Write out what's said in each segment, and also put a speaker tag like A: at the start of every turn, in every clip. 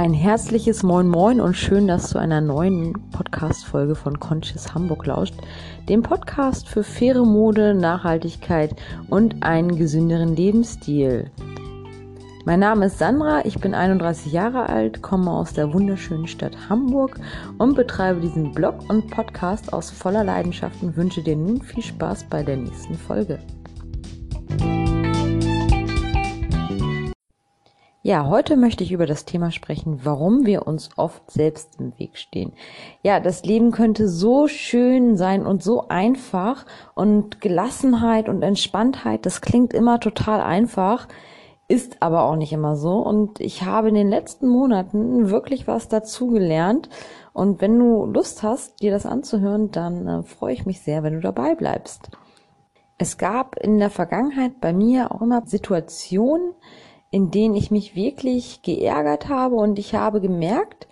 A: Ein herzliches Moin Moin und schön, dass du einer neuen Podcast-Folge von Conscious Hamburg lauscht, dem Podcast für faire Mode, Nachhaltigkeit und einen gesünderen Lebensstil. Mein Name ist Sandra, ich bin 31 Jahre alt, komme aus der wunderschönen Stadt Hamburg und betreibe diesen Blog und Podcast aus voller Leidenschaft und wünsche dir nun viel Spaß bei der nächsten Folge. Ja, heute möchte ich über das Thema sprechen, warum wir uns oft selbst im Weg stehen. Ja, das Leben könnte so schön sein und so einfach und Gelassenheit und Entspanntheit, das klingt immer total einfach, ist aber auch nicht immer so und ich habe in den letzten Monaten wirklich was dazugelernt und wenn du Lust hast, dir das anzuhören, dann äh, freue ich mich sehr, wenn du dabei bleibst. Es gab in der Vergangenheit bei mir auch immer Situationen, in denen ich mich wirklich geärgert habe und ich habe gemerkt,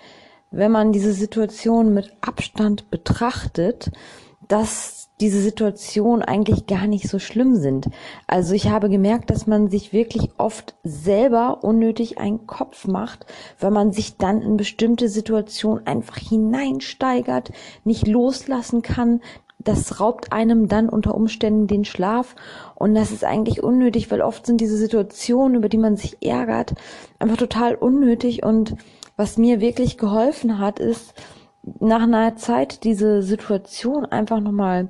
A: wenn man diese Situation mit Abstand betrachtet, dass diese Situationen eigentlich gar nicht so schlimm sind. Also ich habe gemerkt, dass man sich wirklich oft selber unnötig einen Kopf macht, weil man sich dann in bestimmte Situationen einfach hineinsteigert, nicht loslassen kann, das raubt einem dann unter Umständen den Schlaf und das ist eigentlich unnötig, weil oft sind diese Situationen, über die man sich ärgert, einfach total unnötig und was mir wirklich geholfen hat, ist, nach einer Zeit diese Situation einfach nochmal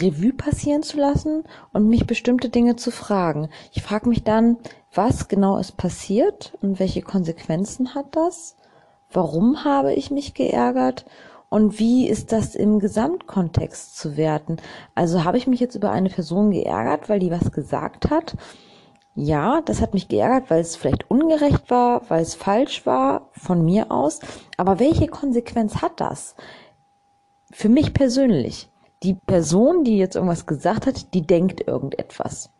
A: Revue passieren zu lassen und mich bestimmte Dinge zu fragen. Ich frage mich dann, was genau ist passiert und welche Konsequenzen hat das? Warum habe ich mich geärgert? Und wie ist das im Gesamtkontext zu werten? Also habe ich mich jetzt über eine Person geärgert, weil die was gesagt hat? Ja, das hat mich geärgert, weil es vielleicht ungerecht war, weil es falsch war von mir aus. Aber welche Konsequenz hat das? Für mich persönlich. Die Person, die jetzt irgendwas gesagt hat, die denkt irgendetwas.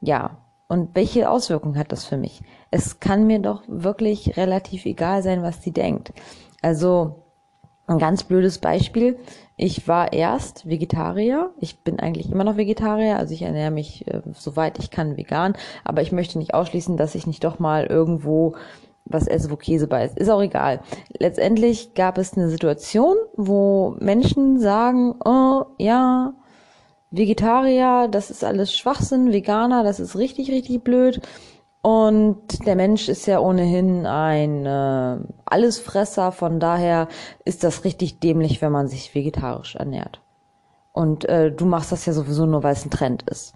A: Ja. Und welche Auswirkungen hat das für mich? Es kann mir doch wirklich relativ egal sein, was sie denkt. Also ein ganz blödes Beispiel. Ich war erst Vegetarier. Ich bin eigentlich immer noch Vegetarier. Also ich ernähre mich, äh, soweit ich kann, vegan. Aber ich möchte nicht ausschließen, dass ich nicht doch mal irgendwo was esse, wo Käse bei ist. Ist auch egal. Letztendlich gab es eine Situation, wo Menschen sagen, oh, ja, Vegetarier, das ist alles Schwachsinn, Veganer, das ist richtig, richtig blöd. Und der Mensch ist ja ohnehin ein äh, Allesfresser, von daher ist das richtig dämlich, wenn man sich vegetarisch ernährt. Und äh, du machst das ja sowieso nur, weil es ein Trend ist.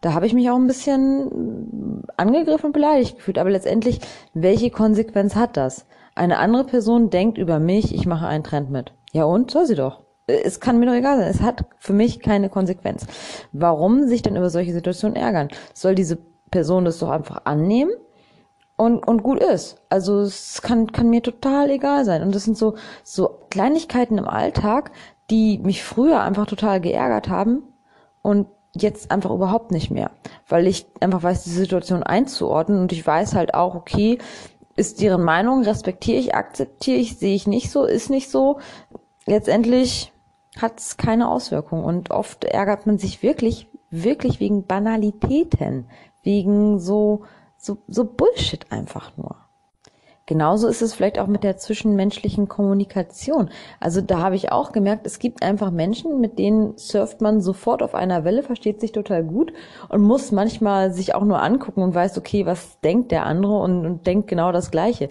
A: Da habe ich mich auch ein bisschen angegriffen und beleidigt gefühlt. Aber letztendlich, welche Konsequenz hat das? Eine andere Person denkt über mich, ich mache einen Trend mit. Ja und? Soll sie doch. Es kann mir doch egal sein. Es hat für mich keine Konsequenz. Warum sich denn über solche Situationen ärgern? Soll diese Person das doch einfach annehmen und, und gut ist. Also es kann, kann mir total egal sein. Und das sind so, so Kleinigkeiten im Alltag, die mich früher einfach total geärgert haben und jetzt einfach überhaupt nicht mehr. Weil ich einfach weiß, die Situation einzuordnen und ich weiß halt auch, okay, ist deren Meinung, respektiere ich, akzeptiere ich, sehe ich nicht so, ist nicht so. Letztendlich hat es keine Auswirkung und oft ärgert man sich wirklich, wirklich wegen Banalitäten, wegen so, so, so Bullshit einfach nur. Genauso ist es vielleicht auch mit der zwischenmenschlichen Kommunikation. Also da habe ich auch gemerkt, es gibt einfach Menschen, mit denen surft man sofort auf einer Welle, versteht sich total gut und muss manchmal sich auch nur angucken und weiß, okay, was denkt der andere und, und denkt genau das Gleiche.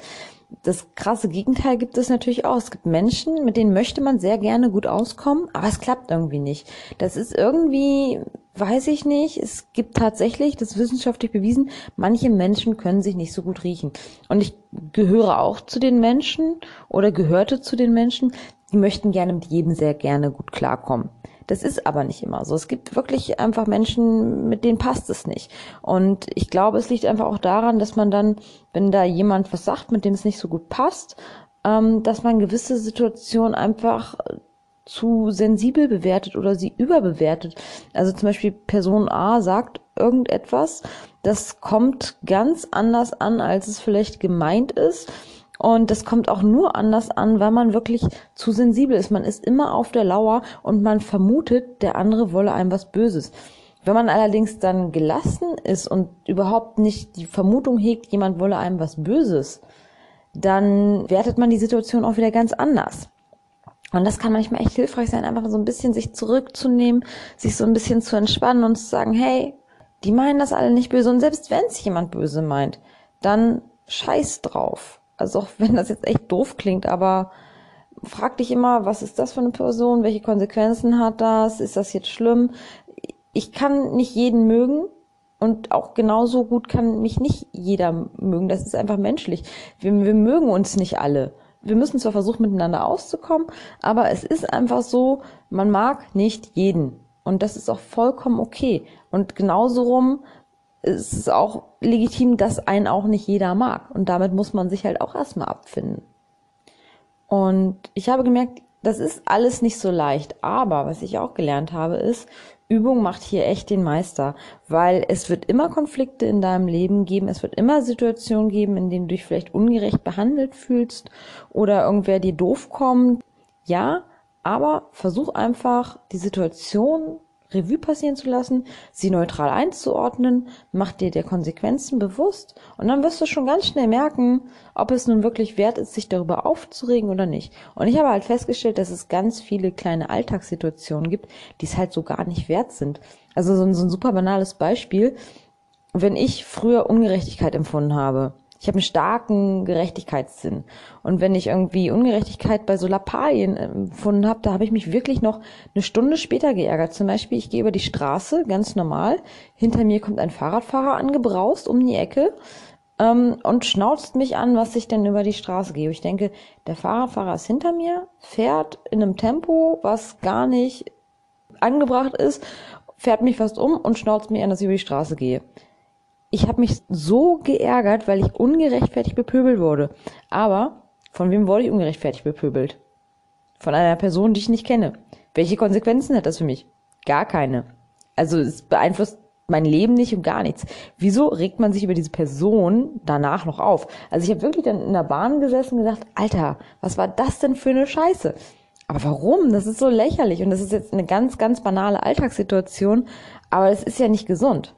A: Das krasse Gegenteil gibt es natürlich auch. Es gibt Menschen, mit denen möchte man sehr gerne gut auskommen, aber es klappt irgendwie nicht. Das ist irgendwie Weiß ich nicht. Es gibt tatsächlich, das ist wissenschaftlich bewiesen, manche Menschen können sich nicht so gut riechen. Und ich gehöre auch zu den Menschen oder gehörte zu den Menschen, die möchten gerne mit jedem sehr gerne gut klarkommen. Das ist aber nicht immer so. Es gibt wirklich einfach Menschen, mit denen passt es nicht. Und ich glaube, es liegt einfach auch daran, dass man dann, wenn da jemand was sagt, mit dem es nicht so gut passt, ähm, dass man gewisse Situationen einfach zu sensibel bewertet oder sie überbewertet. Also zum Beispiel Person A sagt irgendetwas, das kommt ganz anders an, als es vielleicht gemeint ist. Und das kommt auch nur anders an, weil man wirklich zu sensibel ist. Man ist immer auf der Lauer und man vermutet, der andere wolle einem was Böses. Wenn man allerdings dann gelassen ist und überhaupt nicht die Vermutung hegt, jemand wolle einem was Böses, dann wertet man die Situation auch wieder ganz anders. Und das kann manchmal echt hilfreich sein, einfach so ein bisschen sich zurückzunehmen, sich so ein bisschen zu entspannen und zu sagen, hey, die meinen das alle nicht böse. Und selbst wenn es jemand böse meint, dann scheiß drauf. Also auch wenn das jetzt echt doof klingt, aber frag dich immer, was ist das für eine Person? Welche Konsequenzen hat das? Ist das jetzt schlimm? Ich kann nicht jeden mögen. Und auch genauso gut kann mich nicht jeder mögen. Das ist einfach menschlich. Wir, wir mögen uns nicht alle. Wir müssen zwar versuchen, miteinander auszukommen, aber es ist einfach so, man mag nicht jeden. Und das ist auch vollkommen okay. Und genauso rum ist es auch legitim, dass einen auch nicht jeder mag. Und damit muss man sich halt auch erstmal abfinden. Und ich habe gemerkt, das ist alles nicht so leicht. Aber was ich auch gelernt habe, ist, Übung macht hier echt den Meister, weil es wird immer Konflikte in deinem Leben geben, es wird immer Situationen geben, in denen du dich vielleicht ungerecht behandelt fühlst oder irgendwer dir doof kommt. Ja, aber versuch einfach die Situation Revue passieren zu lassen, sie neutral einzuordnen, mach dir der Konsequenzen bewusst und dann wirst du schon ganz schnell merken, ob es nun wirklich wert ist, sich darüber aufzuregen oder nicht. Und ich habe halt festgestellt, dass es ganz viele kleine Alltagssituationen gibt, die es halt so gar nicht wert sind. Also so ein, so ein super banales Beispiel, wenn ich früher Ungerechtigkeit empfunden habe, ich habe einen starken Gerechtigkeitssinn. Und wenn ich irgendwie Ungerechtigkeit bei so Lappalien empfunden habe, da habe ich mich wirklich noch eine Stunde später geärgert. Zum Beispiel, ich gehe über die Straße, ganz normal. Hinter mir kommt ein Fahrradfahrer angebraust um die Ecke ähm, und schnauzt mich an, was ich denn über die Straße gehe. Ich denke, der Fahrradfahrer ist hinter mir, fährt in einem Tempo, was gar nicht angebracht ist, fährt mich fast um und schnauzt mich an, dass ich über die Straße gehe ich habe mich so geärgert, weil ich ungerechtfertigt bepöbelt wurde. Aber von wem wurde ich ungerechtfertigt bepöbelt? Von einer Person, die ich nicht kenne. Welche Konsequenzen hat das für mich? Gar keine. Also es beeinflusst mein Leben nicht und gar nichts. Wieso regt man sich über diese Person danach noch auf? Also ich habe wirklich dann in der Bahn gesessen und gedacht, Alter, was war das denn für eine Scheiße? Aber warum? Das ist so lächerlich und das ist jetzt eine ganz, ganz banale Alltagssituation, aber es ist ja nicht gesund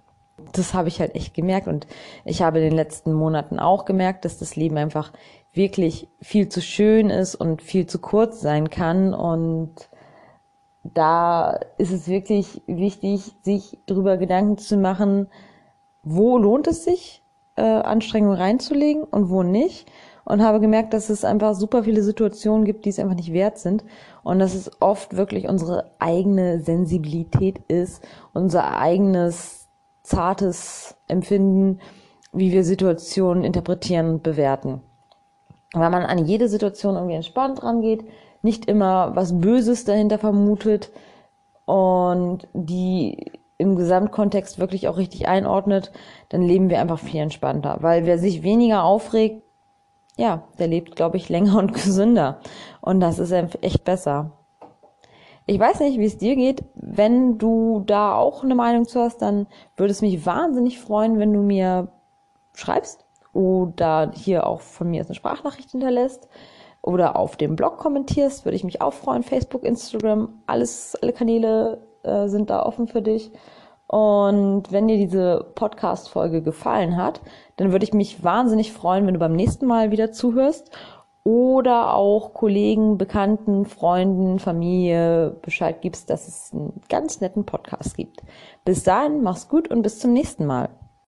A: das habe ich halt echt gemerkt und ich habe in den letzten Monaten auch gemerkt, dass das Leben einfach wirklich viel zu schön ist und viel zu kurz sein kann und da ist es wirklich wichtig, sich darüber Gedanken zu machen, wo lohnt es sich, äh, Anstrengungen reinzulegen und wo nicht. Und habe gemerkt, dass es einfach super viele Situationen gibt, die es einfach nicht wert sind. Und dass es oft wirklich unsere eigene Sensibilität ist, unser eigenes zartes Empfinden, wie wir Situationen interpretieren und bewerten. Weil man an jede Situation irgendwie entspannt rangeht, nicht immer was Böses dahinter vermutet und die im Gesamtkontext wirklich auch richtig einordnet, dann leben wir einfach viel entspannter. Weil wer sich weniger aufregt, ja, der lebt, glaube ich, länger und gesünder. Und das ist echt besser. Ich weiß nicht, wie es dir geht. Wenn du da auch eine Meinung zu hast, dann würde es mich wahnsinnig freuen, wenn du mir schreibst oder hier auch von mir eine Sprachnachricht hinterlässt oder auf dem Blog kommentierst, würde ich mich auch freuen. Facebook, Instagram, alles, alle Kanäle äh, sind da offen für dich. Und wenn dir diese Podcast-Folge gefallen hat, dann würde ich mich wahnsinnig freuen, wenn du beim nächsten Mal wieder zuhörst oder auch Kollegen, Bekannten, Freunden, Familie Bescheid gibst, dass es einen ganz netten Podcast gibt. Bis dahin, mach's gut und bis zum nächsten Mal.